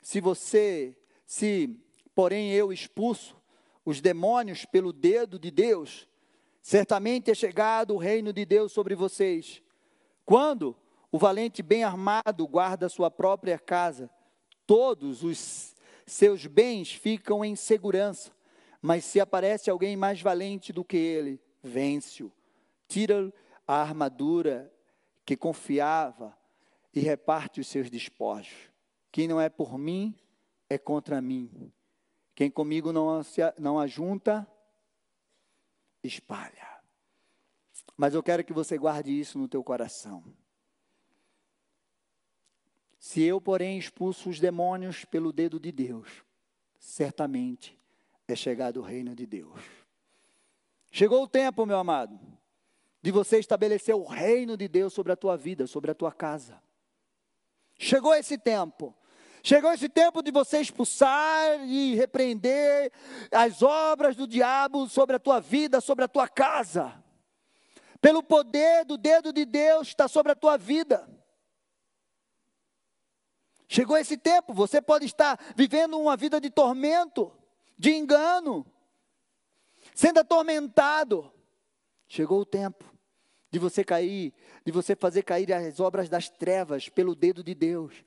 Se você, se porém eu expulso os demônios pelo dedo de Deus, certamente é chegado o reino de Deus sobre vocês. Quando o valente bem armado guarda sua própria casa, todos os seus bens ficam em segurança. Mas se aparece alguém mais valente do que ele, vence-o, tira a armadura que confiava e reparte os seus despojos. Quem não é por mim, é contra mim. Quem comigo não, não ajunta, espalha. Mas eu quero que você guarde isso no teu coração. Se eu, porém, expulso os demônios pelo dedo de Deus, certamente é chegado o reino de Deus. Chegou o tempo, meu amado, de você estabelecer o reino de Deus sobre a tua vida, sobre a tua casa. Chegou esse tempo. Chegou esse tempo de você expulsar e repreender as obras do diabo sobre a tua vida, sobre a tua casa. Pelo poder do dedo de Deus está sobre a tua vida. Chegou esse tempo, você pode estar vivendo uma vida de tormento, de engano, sendo atormentado. Chegou o tempo de você cair, de você fazer cair as obras das trevas pelo dedo de Deus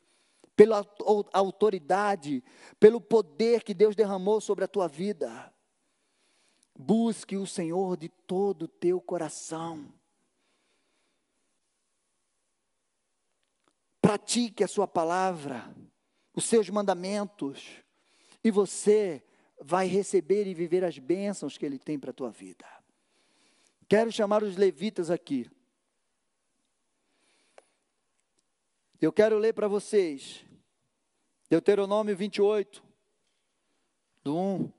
pela autoridade, pelo poder que Deus derramou sobre a tua vida. Busque o Senhor de todo o teu coração. Pratique a sua palavra, os seus mandamentos, e você vai receber e viver as bênçãos que Ele tem para a tua vida. Quero chamar os levitas aqui. Eu quero ler para vocês Deuteronômio 28, do 1.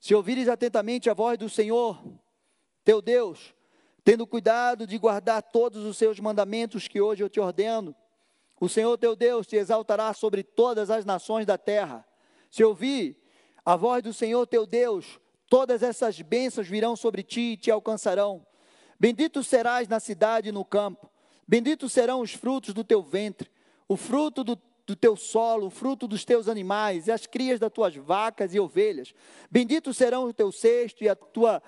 Se ouvires atentamente a voz do Senhor, teu Deus, tendo cuidado de guardar todos os seus mandamentos que hoje eu te ordeno, o Senhor teu Deus te exaltará sobre todas as nações da terra. Se ouvir a voz do Senhor teu Deus, todas essas bênçãos virão sobre ti e te alcançarão. Bendito serás na cidade e no campo, benditos serão os frutos do teu ventre, o fruto do do teu solo, o fruto dos teus animais, e as crias das tuas vacas e ovelhas. Benditos serão o teu cesto e a tua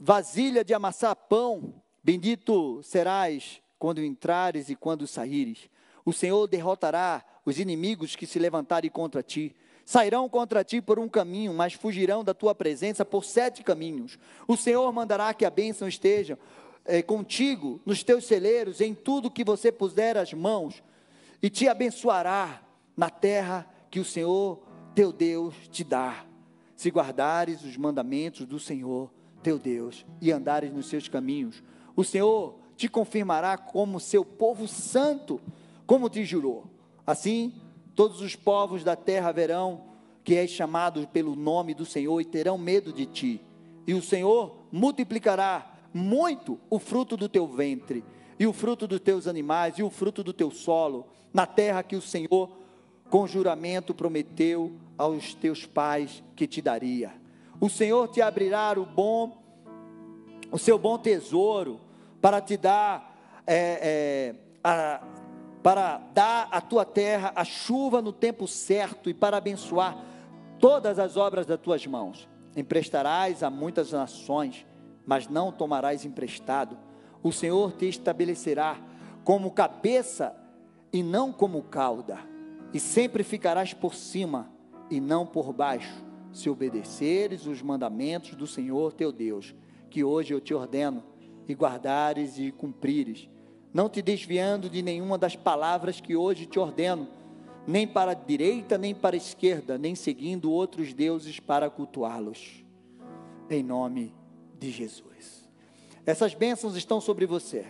vasilha de amassar pão. Bendito serás quando entrares e quando saíres. O Senhor derrotará os inimigos que se levantarem contra ti. Sairão contra ti por um caminho, mas fugirão da tua presença por sete caminhos. O Senhor mandará que a bênção esteja é, contigo nos teus celeiros, em tudo que você puser as mãos e te abençoará na terra que o Senhor teu Deus te dá, se guardares os mandamentos do Senhor teu Deus e andares nos seus caminhos. O Senhor te confirmará como seu povo santo, como te jurou. Assim, todos os povos da terra verão que és chamado pelo nome do Senhor e terão medo de ti. E o Senhor multiplicará muito o fruto do teu ventre, e o fruto dos teus animais, e o fruto do teu solo, na terra que o Senhor, com juramento, prometeu aos teus pais que te daria. O Senhor te abrirá o bom, o seu bom tesouro, para te dar, é, é, a, para dar à tua terra a chuva no tempo certo e para abençoar todas as obras das tuas mãos. Emprestarás a muitas nações, mas não tomarás emprestado. O Senhor te estabelecerá como cabeça e não como cauda, e sempre ficarás por cima e não por baixo, se obedeceres os mandamentos do Senhor teu Deus, que hoje eu te ordeno, e guardares e cumprires, não te desviando de nenhuma das palavras que hoje te ordeno nem para a direita, nem para a esquerda, nem seguindo outros deuses para cultuá-los. Em nome de Jesus. Essas bênçãos estão sobre você.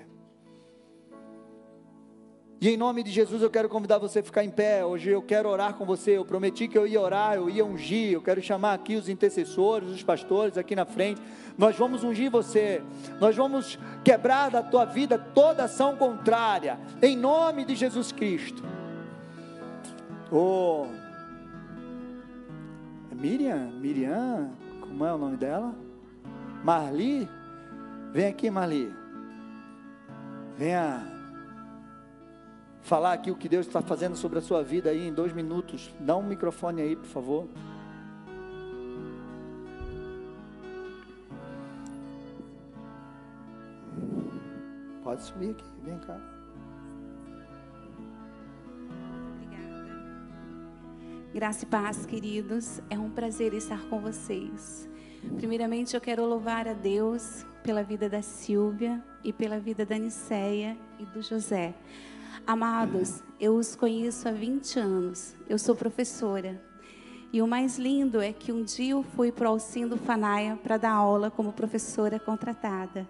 E em nome de Jesus eu quero convidar você a ficar em pé. Hoje eu quero orar com você. Eu prometi que eu ia orar, eu ia ungir. Eu quero chamar aqui os intercessores, os pastores aqui na frente. Nós vamos ungir você. Nós vamos quebrar da tua vida toda ação contrária. Em nome de Jesus Cristo. Oh, Miriam, Miriam, como é o nome dela? Marli, vem aqui, Marli. Venha falar aqui o que Deus está fazendo sobre a sua vida aí em dois minutos. Dá um microfone aí, por favor. Pode subir aqui, vem cá. Graça e paz, queridos. É um prazer estar com vocês. Primeiramente, eu quero louvar a Deus pela vida da Silvia e pela vida da Niceia e do José. Amados, eu os conheço há 20 anos. Eu sou professora. E o mais lindo é que um dia eu fui para o Alcindo Fanaia para dar aula como professora contratada.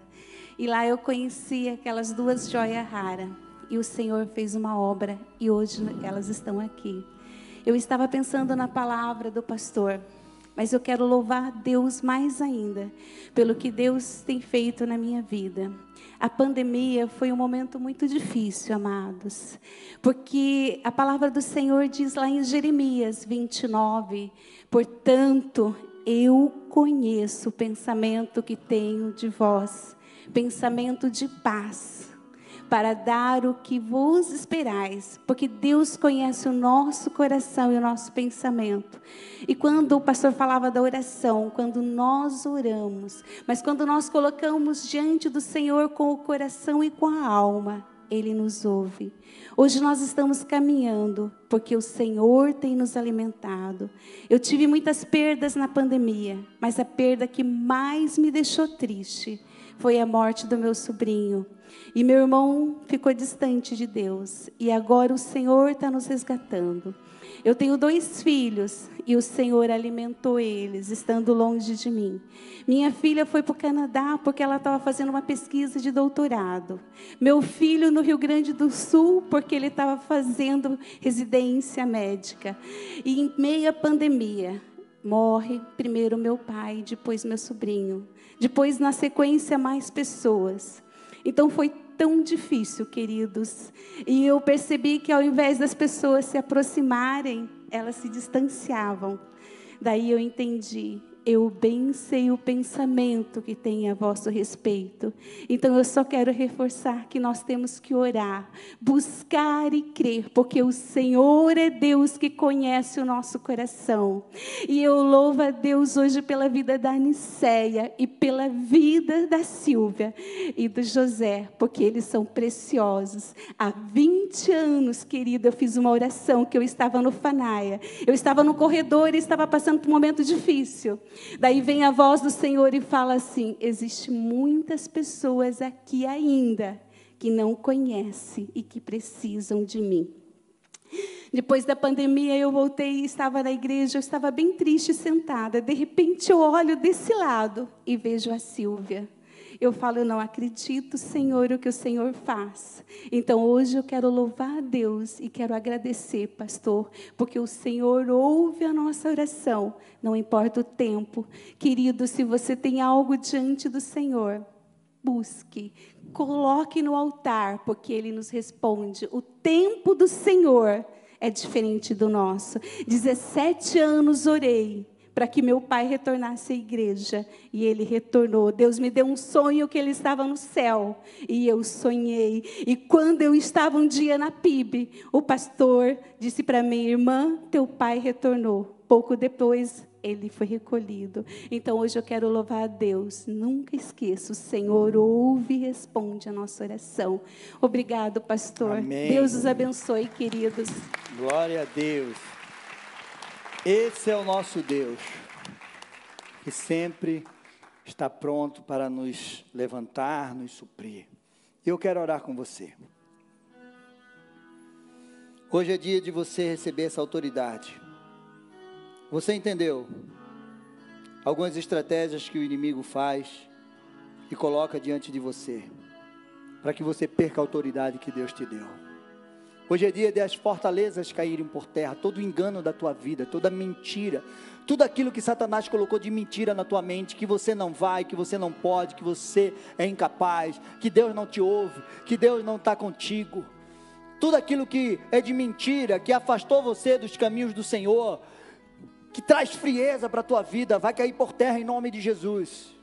E lá eu conheci aquelas duas joias raras. E o Senhor fez uma obra e hoje elas estão aqui. Eu estava pensando na palavra do pastor, mas eu quero louvar Deus mais ainda pelo que Deus tem feito na minha vida. A pandemia foi um momento muito difícil, amados, porque a palavra do Senhor diz lá em Jeremias 29: Portanto, eu conheço o pensamento que tenho de vós, pensamento de paz para dar o que vos esperais, porque Deus conhece o nosso coração e o nosso pensamento. E quando o pastor falava da oração, quando nós oramos, mas quando nós colocamos diante do Senhor com o coração e com a alma, ele nos ouve. Hoje nós estamos caminhando porque o Senhor tem nos alimentado. Eu tive muitas perdas na pandemia, mas a perda que mais me deixou triste foi a morte do meu sobrinho. E meu irmão ficou distante de Deus. E agora o Senhor está nos resgatando. Eu tenho dois filhos e o Senhor alimentou eles, estando longe de mim. Minha filha foi para o Canadá porque ela estava fazendo uma pesquisa de doutorado. Meu filho no Rio Grande do Sul porque ele estava fazendo residência médica. E em meia pandemia, morre primeiro meu pai, depois meu sobrinho. Depois, na sequência, mais pessoas. Então foi tão difícil, queridos. E eu percebi que ao invés das pessoas se aproximarem, elas se distanciavam. Daí eu entendi, eu bem sei o pensamento que tem a vosso respeito. Então eu só quero reforçar que nós temos que orar, buscar e crer, porque o Senhor é Deus que conhece o nosso coração. E eu louvo a Deus hoje pela vida da Aniceia e pela vida da Silvia e do José, porque eles são preciosos. Há 20 anos, querida, eu fiz uma oração que eu estava no Fanaia. Eu estava no corredor e estava passando por um momento difícil. Daí vem a voz do Senhor e fala assim: existe muitas pessoas aqui ainda que não conhecem e que precisam de mim. Depois da pandemia, eu voltei e estava na igreja, eu estava bem triste sentada. De repente, eu olho desse lado e vejo a Silvia. Eu falo, eu não acredito, Senhor, o que o Senhor faz. Então hoje eu quero louvar a Deus e quero agradecer, pastor, porque o Senhor ouve a nossa oração, não importa o tempo. Querido, se você tem algo diante do Senhor, busque, coloque no altar, porque Ele nos responde. O tempo do Senhor é diferente do nosso. 17 anos orei para que meu pai retornasse à igreja. E ele retornou. Deus me deu um sonho que ele estava no céu. E eu sonhei. E quando eu estava um dia na PIB, o pastor disse para minha irmã: Teu pai retornou. Pouco depois, ele foi recolhido. Então hoje eu quero louvar a Deus. Nunca esqueça, o Senhor ouve e responde a nossa oração. Obrigado, pastor. Amém. Deus os abençoe, queridos. Glória a Deus. Esse é o nosso Deus, que sempre está pronto para nos levantar, nos suprir. Eu quero orar com você. Hoje é dia de você receber essa autoridade. Você entendeu algumas estratégias que o inimigo faz e coloca diante de você, para que você perca a autoridade que Deus te deu. Hoje é dia de as fortalezas caírem por terra, todo o engano da tua vida, toda mentira, tudo aquilo que Satanás colocou de mentira na tua mente, que você não vai, que você não pode, que você é incapaz, que Deus não te ouve, que Deus não está contigo. Tudo aquilo que é de mentira, que afastou você dos caminhos do Senhor, que traz frieza para a tua vida, vai cair por terra em nome de Jesus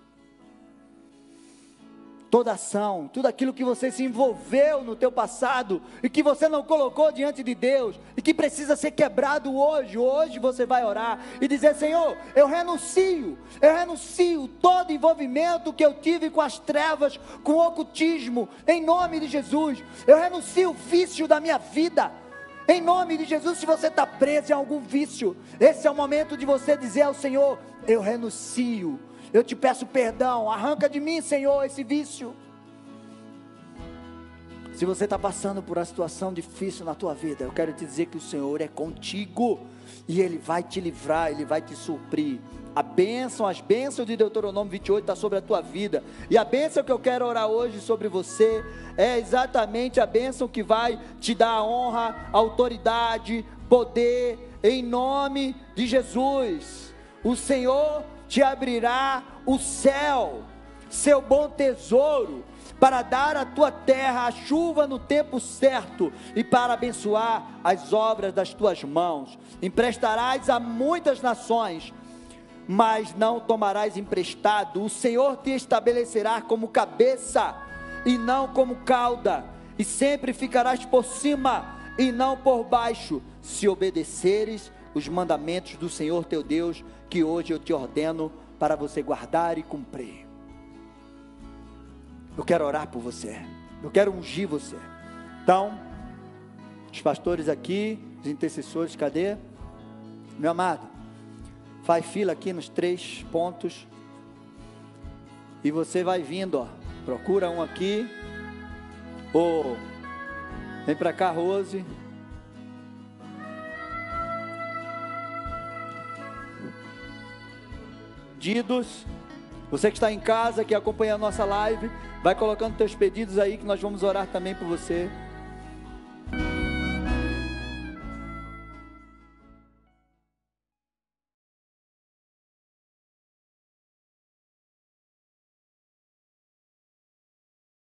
toda ação, tudo aquilo que você se envolveu no teu passado e que você não colocou diante de Deus e que precisa ser quebrado hoje. Hoje você vai orar e dizer: Senhor, eu renuncio, eu renuncio todo envolvimento que eu tive com as trevas, com o ocultismo, em nome de Jesus. Eu renuncio o vício da minha vida. Em nome de Jesus, se você está preso em algum vício, esse é o momento de você dizer ao Senhor: Eu renuncio eu te peço perdão, arranca de mim, Senhor, esse vício. Se você está passando por uma situação difícil na tua vida, eu quero te dizer que o Senhor é contigo e Ele vai te livrar, Ele vai te suprir. A bênção, as bênçãos de Deuteronômio 28 está sobre a tua vida. E a bênção que eu quero orar hoje sobre você é exatamente a bênção que vai te dar honra, autoridade, poder, em nome de Jesus. O Senhor te abrirá o céu, seu bom tesouro, para dar à tua terra a chuva no tempo certo e para abençoar as obras das tuas mãos. Emprestarás a muitas nações, mas não tomarás emprestado. O Senhor te estabelecerá como cabeça e não como cauda, e sempre ficarás por cima e não por baixo, se obedeceres os mandamentos do Senhor teu Deus que hoje eu te ordeno para você guardar e cumprir. Eu quero orar por você. Eu quero ungir você. Então, os pastores aqui, os intercessores, cadê? Meu amado, faz fila aqui nos três pontos. E você vai vindo, ó. Procura um aqui. Ou vem para cá, Rose. Pedidos. Você que está em casa, que acompanha a nossa live, vai colocando teus pedidos aí que nós vamos orar também por você.